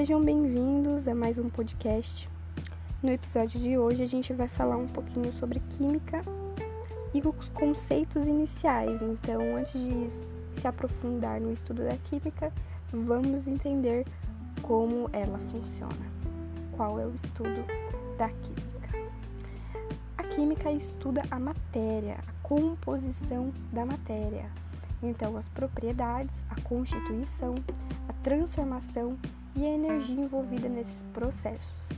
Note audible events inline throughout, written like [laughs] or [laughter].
Sejam bem-vindos a mais um podcast. No episódio de hoje a gente vai falar um pouquinho sobre química e os conceitos iniciais. Então, antes de se aprofundar no estudo da química, vamos entender como ela funciona. Qual é o estudo da química? A química estuda a matéria, a composição da matéria. Então, as propriedades, a constituição, a transformação e a energia envolvida nesses processos.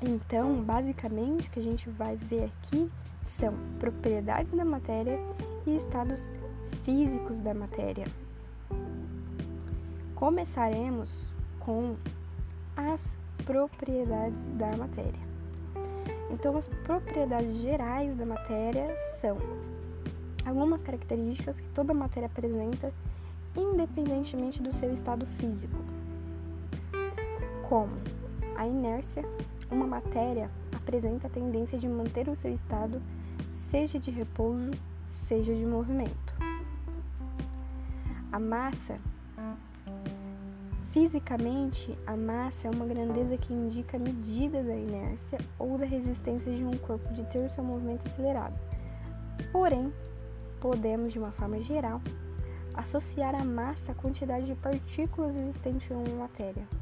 Então, basicamente, o que a gente vai ver aqui são propriedades da matéria e estados físicos da matéria. Começaremos com as propriedades da matéria. Então, as propriedades gerais da matéria são algumas características que toda matéria apresenta, independentemente do seu estado físico como a inércia, uma matéria apresenta a tendência de manter o seu estado, seja de repouso, seja de movimento. A massa, fisicamente, a massa é uma grandeza que indica a medida da inércia ou da resistência de um corpo de ter o seu movimento acelerado. Porém, podemos, de uma forma geral, associar a massa à quantidade de partículas existentes em uma matéria.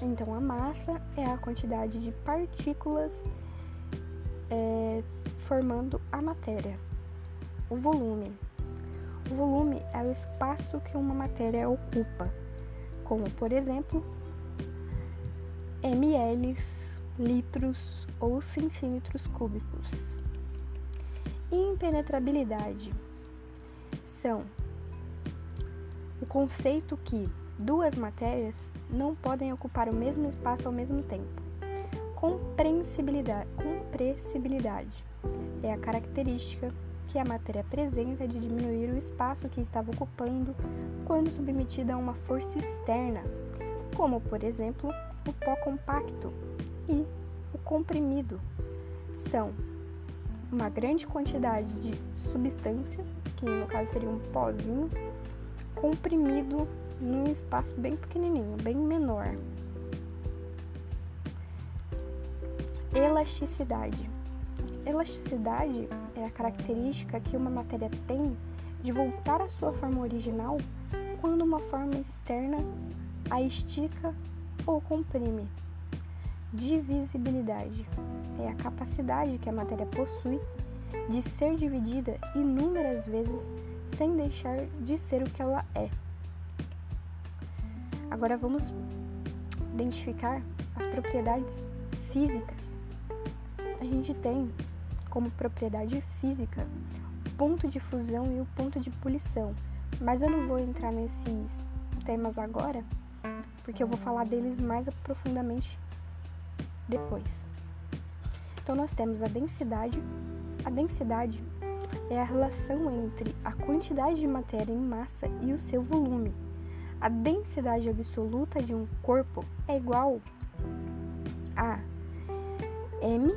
Então, a massa é a quantidade de partículas é, formando a matéria. O volume. O volume é o espaço que uma matéria ocupa, como, por exemplo, ml, litros ou centímetros cúbicos. Impenetrabilidade são o conceito que duas matérias não podem ocupar o mesmo espaço ao mesmo tempo. Compreensibilidade, compressibilidade é a característica que a matéria apresenta de diminuir o espaço que estava ocupando quando submetida a uma força externa, como por exemplo o pó compacto e o comprimido. São uma grande quantidade de substância, que no caso seria um pozinho, comprimido num espaço bem pequenininho, bem menor. Elasticidade. Elasticidade é a característica que uma matéria tem de voltar à sua forma original quando uma forma externa a estica ou comprime. Divisibilidade é a capacidade que a matéria possui de ser dividida inúmeras vezes sem deixar de ser o que ela é. Agora vamos identificar as propriedades físicas. A gente tem como propriedade física o ponto de fusão e o ponto de poluição, mas eu não vou entrar nesses temas agora, porque eu vou falar deles mais profundamente depois. Então nós temos a densidade. A densidade é a relação entre a quantidade de matéria em massa e o seu volume. A densidade absoluta de um corpo é igual a m,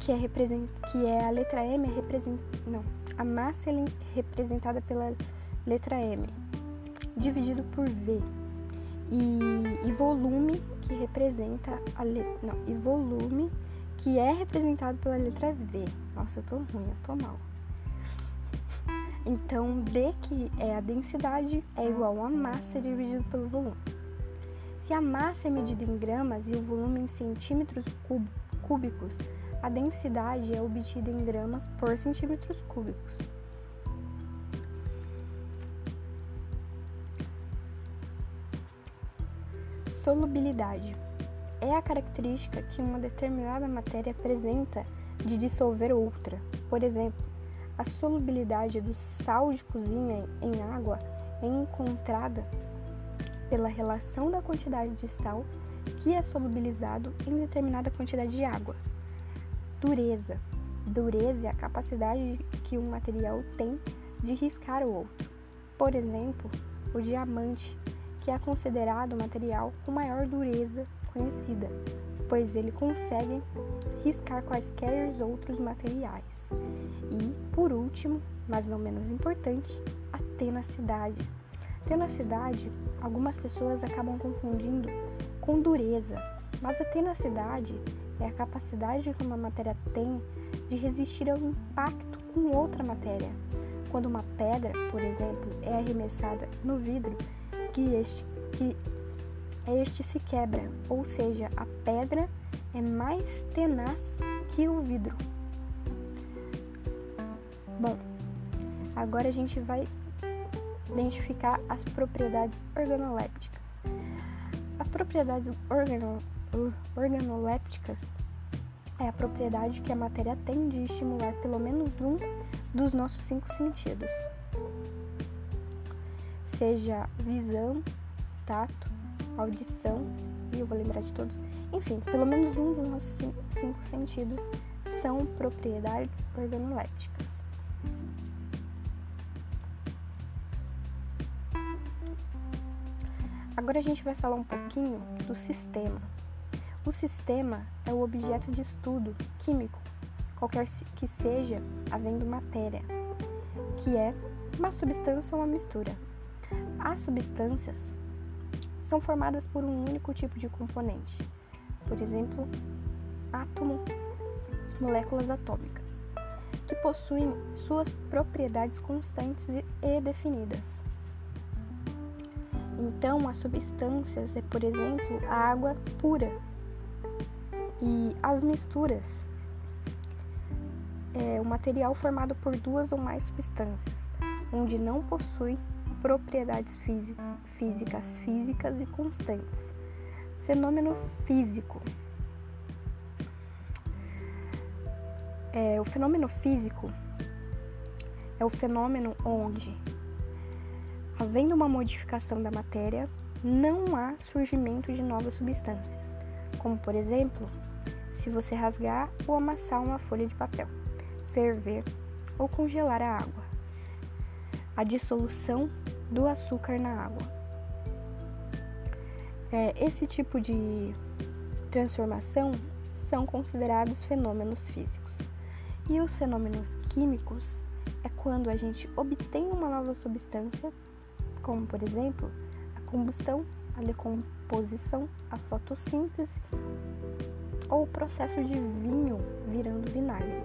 que é, que é a letra m, é represent, não, a massa é representada pela letra m, dividido por v, e, e volume, que representa a letra, não, e volume, que é representado pela letra v. Nossa, eu tô ruim, eu tô mal. Então, D, que é a densidade, é igual a massa dividido pelo volume. Se a massa é medida em gramas e o volume em centímetros cúbicos, a densidade é obtida em gramas por centímetros cúbicos. Solubilidade é a característica que uma determinada matéria apresenta de dissolver outra. Por exemplo, a solubilidade do sal de cozinha em água é encontrada pela relação da quantidade de sal que é solubilizado em determinada quantidade de água. Dureza. Dureza é a capacidade que um material tem de riscar o outro. Por exemplo, o diamante, que é considerado o material com maior dureza conhecida, pois ele consegue riscar quaisquer outros materiais. E, por último, mas não menos importante, a tenacidade. Tenacidade algumas pessoas acabam confundindo com dureza, mas a tenacidade é a capacidade que uma matéria tem de resistir ao impacto com outra matéria. Quando uma pedra, por exemplo, é arremessada no vidro, que este, que este se quebra, ou seja, a pedra é mais tenaz que o vidro. Bom, agora a gente vai identificar as propriedades organolépticas. As propriedades organo, organolépticas é a propriedade que a matéria tem de estimular pelo menos um dos nossos cinco sentidos, seja visão, tato, audição, e eu vou lembrar de todos, enfim, pelo menos um dos nossos cinco sentidos são propriedades organolépticas. Agora a gente vai falar um pouquinho do sistema. O sistema é o objeto de estudo químico, qualquer que seja, havendo matéria, que é uma substância ou uma mistura. As substâncias são formadas por um único tipo de componente, por exemplo, átomo, moléculas atômicas, que possuem suas propriedades constantes e definidas. Então, as substâncias é, por exemplo, a água pura. E as misturas é o material formado por duas ou mais substâncias, onde não possui propriedades físicas, físicas e constantes. Fenômeno físico. É, o fenômeno físico é o fenômeno onde Havendo uma modificação da matéria, não há surgimento de novas substâncias, como por exemplo, se você rasgar ou amassar uma folha de papel, ferver ou congelar a água. A dissolução do açúcar na água. É, esse tipo de transformação são considerados fenômenos físicos. E os fenômenos químicos é quando a gente obtém uma nova substância como por exemplo a combustão, a decomposição, a fotossíntese ou o processo de vinho virando vinagre,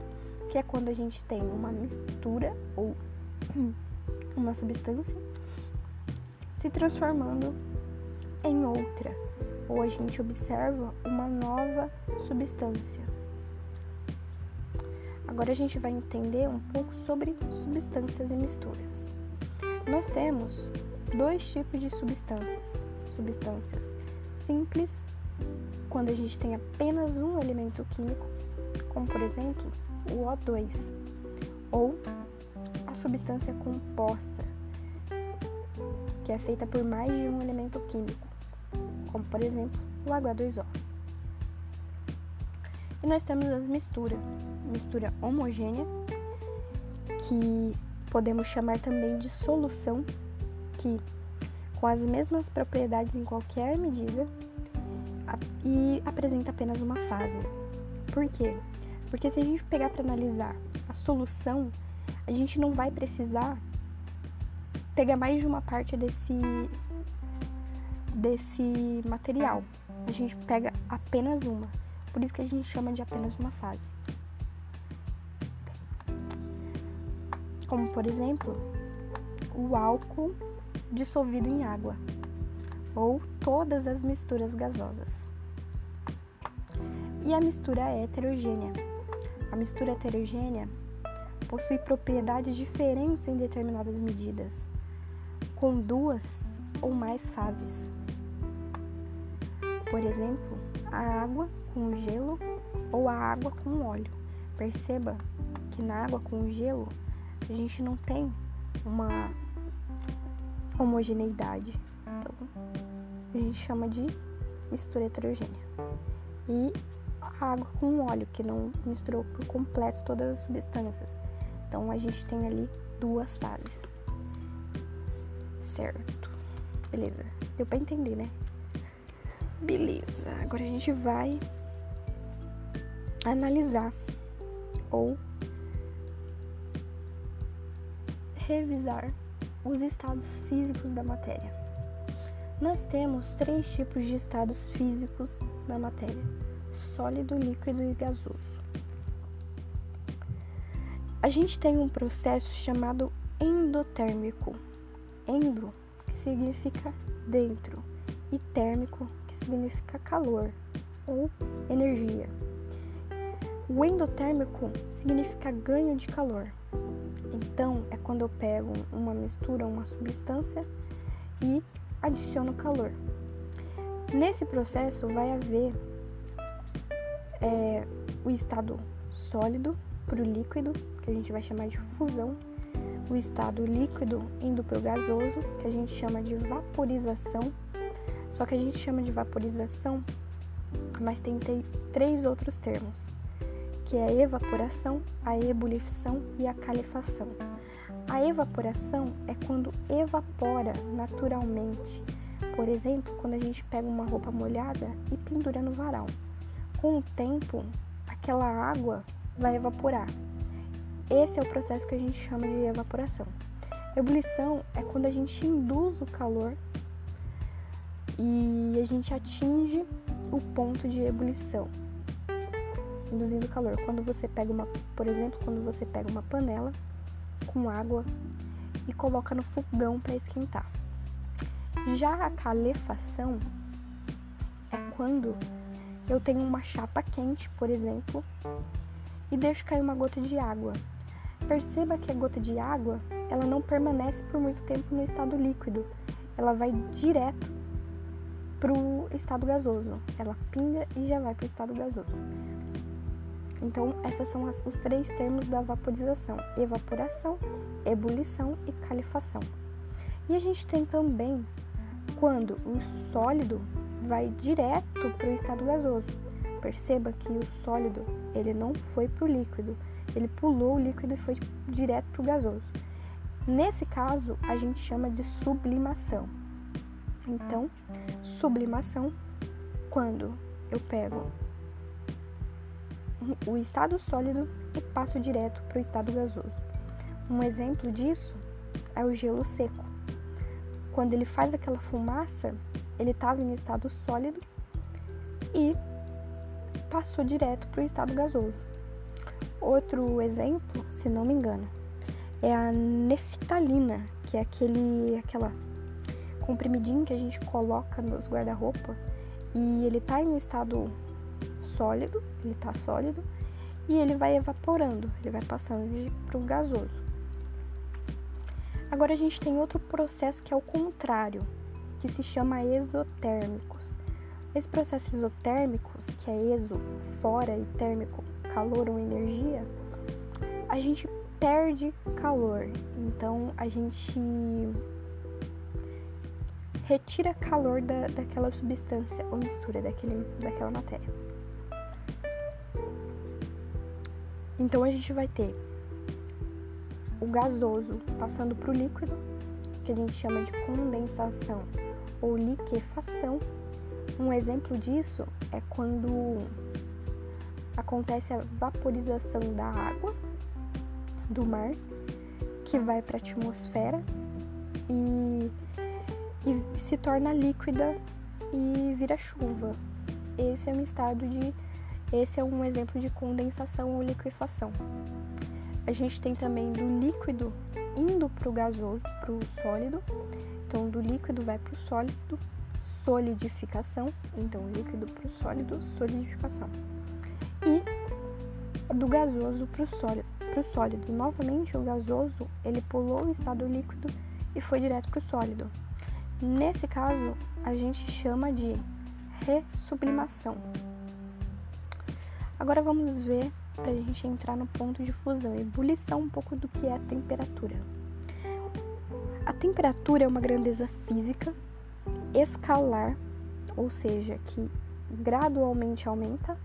que é quando a gente tem uma mistura ou [clears throat] uma substância se transformando em outra, ou a gente observa uma nova substância. Agora a gente vai entender um pouco sobre substâncias e misturas. Nós temos dois tipos de substâncias. Substâncias simples, quando a gente tem apenas um elemento químico, como por exemplo o O2, ou a substância composta, que é feita por mais de um elemento químico, como por exemplo o H2O. E nós temos as misturas, mistura homogênea, que podemos chamar também de solução que, com as mesmas propriedades em qualquer medida, e apresenta apenas uma fase. Por quê? Porque se a gente pegar para analisar a solução, a gente não vai precisar pegar mais de uma parte desse desse material. A gente pega apenas uma. Por isso que a gente chama de apenas uma fase. Como por exemplo, o álcool dissolvido em água, ou todas as misturas gasosas. E a mistura heterogênea. A mistura heterogênea possui propriedades diferentes em determinadas medidas, com duas ou mais fases. Por exemplo, a água com gelo ou a água com óleo. Perceba que na água com gelo a gente não tem uma homogeneidade. Então, a gente chama de mistura heterogênea. E a água com óleo, que não misturou por completo todas as substâncias. Então, a gente tem ali duas fases. Certo. Beleza. Deu pra entender, né? Beleza. Agora a gente vai analisar ou revisar os estados físicos da matéria. Nós temos três tipos de estados físicos na matéria: sólido, líquido e gasoso. A gente tem um processo chamado endotérmico. Endo, que significa dentro, e térmico, significa calor ou energia. O endotérmico significa ganho de calor. Então, é quando eu pego uma mistura, uma substância e adiciono calor. Nesse processo vai haver é, o estado sólido para o líquido, que a gente vai chamar de fusão, o estado líquido indo para o gasoso, que a gente chama de vaporização. Só que a gente chama de vaporização, mas tem três outros termos, que é a evaporação, a ebulição e a calefação. A evaporação é quando evapora naturalmente. Por exemplo, quando a gente pega uma roupa molhada e pendura no varal. Com o tempo, aquela água vai evaporar. Esse é o processo que a gente chama de evaporação. Ebulição é quando a gente induz o calor e a gente atinge o ponto de ebulição, induzindo calor. Quando você pega uma, por exemplo, quando você pega uma panela com água e coloca no fogão para esquentar. Já a calefação é quando eu tenho uma chapa quente, por exemplo, e deixo cair uma gota de água. Perceba que a gota de água, ela não permanece por muito tempo no estado líquido. Ela vai direto para o estado gasoso. Ela pinga e já vai para o estado gasoso. Então, esses são as, os três termos da vaporização: evaporação, ebulição e calefação. E a gente tem também quando o sólido vai direto para o estado gasoso. Perceba que o sólido ele não foi para o líquido, ele pulou o líquido e foi direto para o gasoso. Nesse caso, a gente chama de sublimação. Então, sublimação, quando eu pego o estado sólido e passo direto para o estado gasoso. Um exemplo disso é o gelo seco. Quando ele faz aquela fumaça, ele estava em estado sólido e passou direto para o estado gasoso. Outro exemplo, se não me engano, é a neftalina, que é aquele, aquela comprimidinho que a gente coloca nos guarda-roupa e ele está em estado sólido, ele está sólido e ele vai evaporando, ele vai passando para o gasoso. Agora a gente tem outro processo que é o contrário, que se chama exotérmicos. Esse processo exotérmicos, que é exo, fora, e térmico, calor ou energia, a gente perde calor. Então a gente retira calor da, daquela substância ou mistura daquele, daquela matéria. Então a gente vai ter o gasoso passando para o líquido, que a gente chama de condensação ou liquefação. Um exemplo disso é quando acontece a vaporização da água do mar que vai para a atmosfera e, e se torna líquida e vira chuva. Esse é um estado de esse é um exemplo de condensação ou liquefação. A gente tem também do líquido indo para o gasoso, para o sólido. Então, do líquido vai para o sólido, solidificação. Então, líquido para o sólido, solidificação. E do gasoso para o sólido. Sólido, novamente, o gasoso ele pulou o estado líquido e foi direto para o sólido. Nesse caso, a gente chama de ressublimação. Agora vamos ver, para a gente entrar no ponto de fusão, ebulição um pouco do que é a temperatura. A temperatura é uma grandeza física escalar, ou seja, que gradualmente aumenta,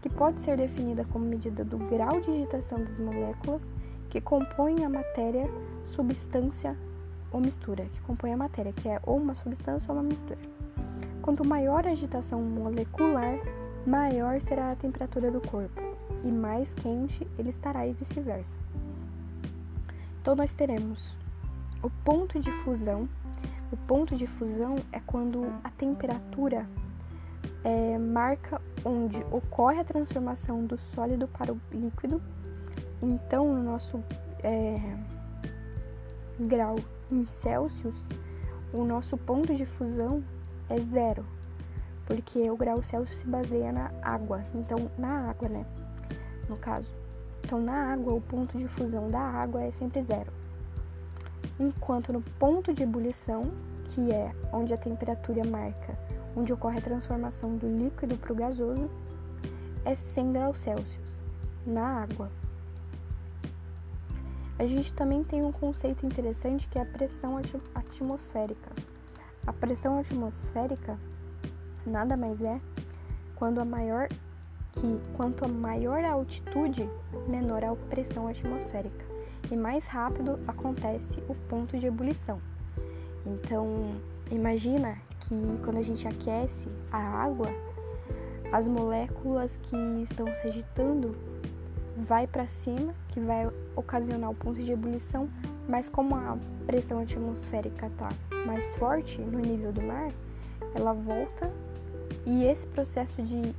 que pode ser definida como medida do grau de agitação das moléculas que compõem a matéria, substância ou mistura, que compõe a matéria, que é ou uma substância ou uma mistura. Quanto maior a agitação molecular, maior será a temperatura do corpo e mais quente ele estará e vice-versa. Então nós teremos o ponto de fusão O ponto de fusão é quando a temperatura é, marca onde ocorre a transformação do sólido para o líquido. Então, no nosso é, grau em Celsius, o nosso ponto de fusão é zero, porque o grau Celsius se baseia na água. Então, na água, né? No caso. Então, na água, o ponto de fusão da água é sempre zero. Enquanto no ponto de ebulição, que é onde a temperatura marca onde ocorre a transformação do líquido para o gasoso, é 100 graus Celsius na água. A gente também tem um conceito interessante que é a pressão atmosférica. A pressão atmosférica nada mais é quando a maior que quanto a maior a altitude, menor a pressão atmosférica e mais rápido acontece o ponto de ebulição. Então, imagina que quando a gente aquece a água, as moléculas que estão se agitando vai para cima, que vai ocasionar o ponto de ebulição, mas como a pressão atmosférica está mais forte no nível do mar, ela volta e esse processo de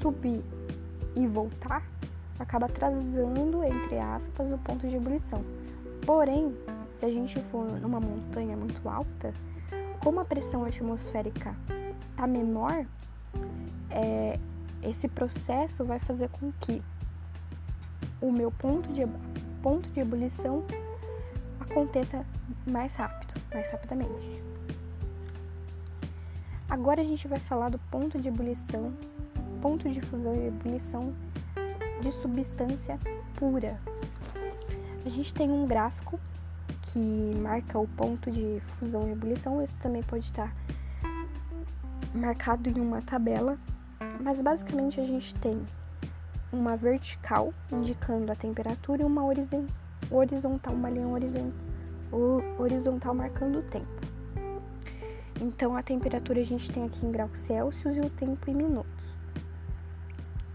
subir e voltar acaba atrasando, entre aspas, o ponto de ebulição. Porém, se a gente for numa montanha muito alta, como a pressão atmosférica está menor, é, esse processo vai fazer com que o meu ponto de, ponto de ebulição aconteça mais rápido, mais rapidamente. Agora a gente vai falar do ponto de ebulição, ponto de fusão e ebulição de substância pura. A gente tem um gráfico que marca o ponto de fusão e ebulição. Isso também pode estar marcado em uma tabela, mas basicamente a gente tem uma vertical indicando a temperatura e uma horizontal, uma linha horizontal marcando o tempo. Então a temperatura a gente tem aqui em graus Celsius e o tempo em minutos.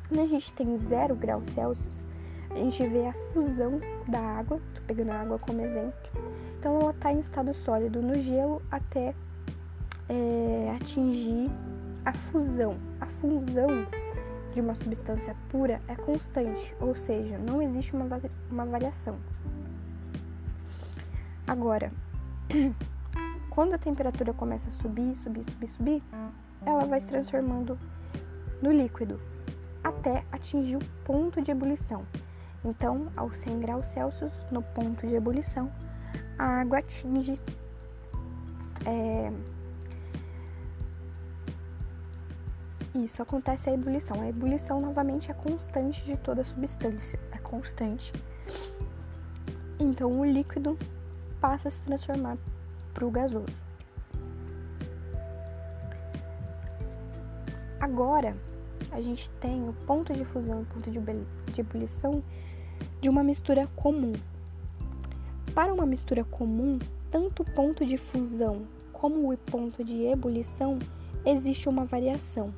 Quando a gente tem zero graus Celsius, a gente vê a fusão da água, tô pegando a água como exemplo. Então ela está em estado sólido no gelo até é, atingir a fusão. A fusão de uma substância pura é constante, ou seja, não existe uma, uma variação. Agora, [clears throat] quando a temperatura começa a subir, subir, subir, subir, ela vai se transformando no líquido até atingir o ponto de ebulição. Então, aos 100 graus Celsius, no ponto de ebulição, a água atinge é, isso acontece a ebulição. A ebulição novamente é constante de toda substância, é constante. Então o líquido passa a se transformar para o gasoso. Agora a gente tem o ponto de fusão e o ponto de ebulição de uma mistura comum. Para uma mistura comum, tanto o ponto de fusão como o ponto de ebulição existe uma variação.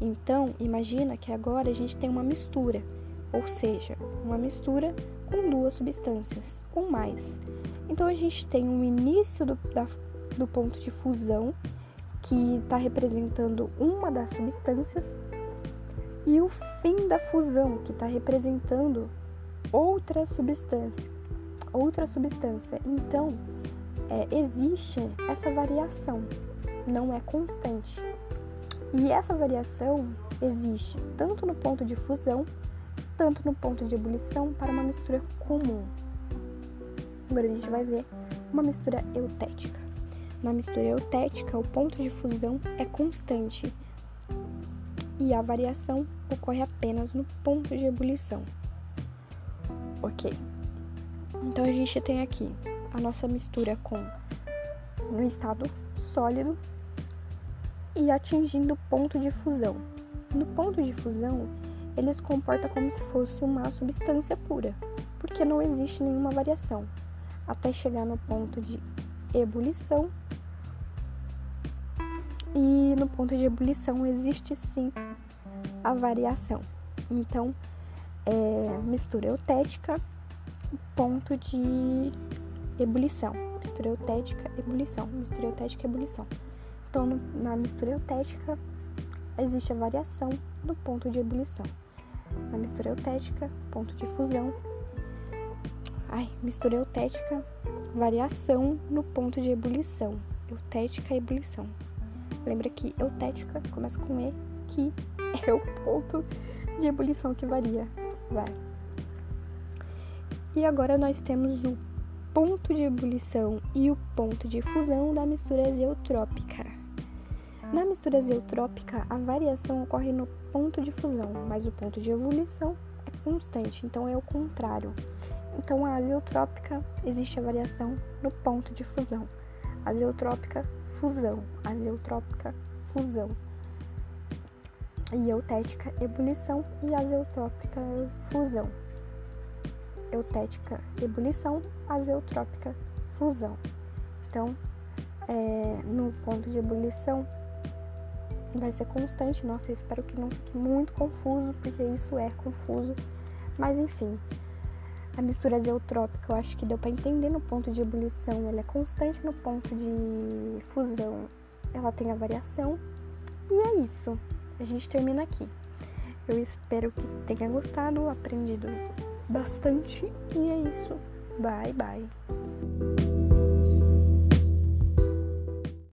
Então, imagina que agora a gente tem uma mistura, ou seja, uma mistura com duas substâncias, ou mais. Então, a gente tem um início do, da, do ponto de fusão, que está representando uma das substâncias, e o fim da fusão, que está representando outra substância. Outra substância. Então, é, existe essa variação, não é constante. E essa variação existe tanto no ponto de fusão, tanto no ponto de ebulição para uma mistura comum. Agora a gente vai ver uma mistura eutética. Na mistura eutética, o ponto de fusão é constante e a variação ocorre apenas no ponto de ebulição. Ok. Então a gente tem aqui a nossa mistura com no estado sólido e atingindo o ponto de fusão. No ponto de fusão, ele se comporta como se fosse uma substância pura, porque não existe nenhuma variação, até chegar no ponto de ebulição. E no ponto de ebulição existe sim a variação. Então, é, mistura eutética, ponto de ebulição. mistura eutética, ebulição, mistura eutética, ebulição. Então, no, na mistura eutética, existe a variação do ponto de ebulição. Na mistura eutética, ponto de fusão. Ai, mistura eutética, variação no ponto de ebulição. Eutética, ebulição. Lembra que eutética começa com E, que [laughs] é o ponto de ebulição que varia. Vai. E agora nós temos o ponto de ebulição e o ponto de fusão da mistura azeotrópica. Na mistura azeotrópica, a variação ocorre no ponto de fusão, mas o ponto de ebulição é constante, então é o contrário. Então, a azeotrópica existe a variação no ponto de fusão. Azeotrópica, fusão. Azeotrópica, fusão. E eutética, ebulição. E azeotrópica, fusão eutética, ebulição, azeotrópica, fusão. Então, é, no ponto de ebulição, vai ser constante. Nossa, eu espero que não fique muito confuso, porque isso é confuso. Mas, enfim, a mistura azeotrópica eu acho que deu para entender no ponto de ebulição, ela é constante no ponto de fusão, ela tem a variação. E é isso. A gente termina aqui. Eu espero que tenha gostado, aprendido bastante. E é isso. Bye, bye.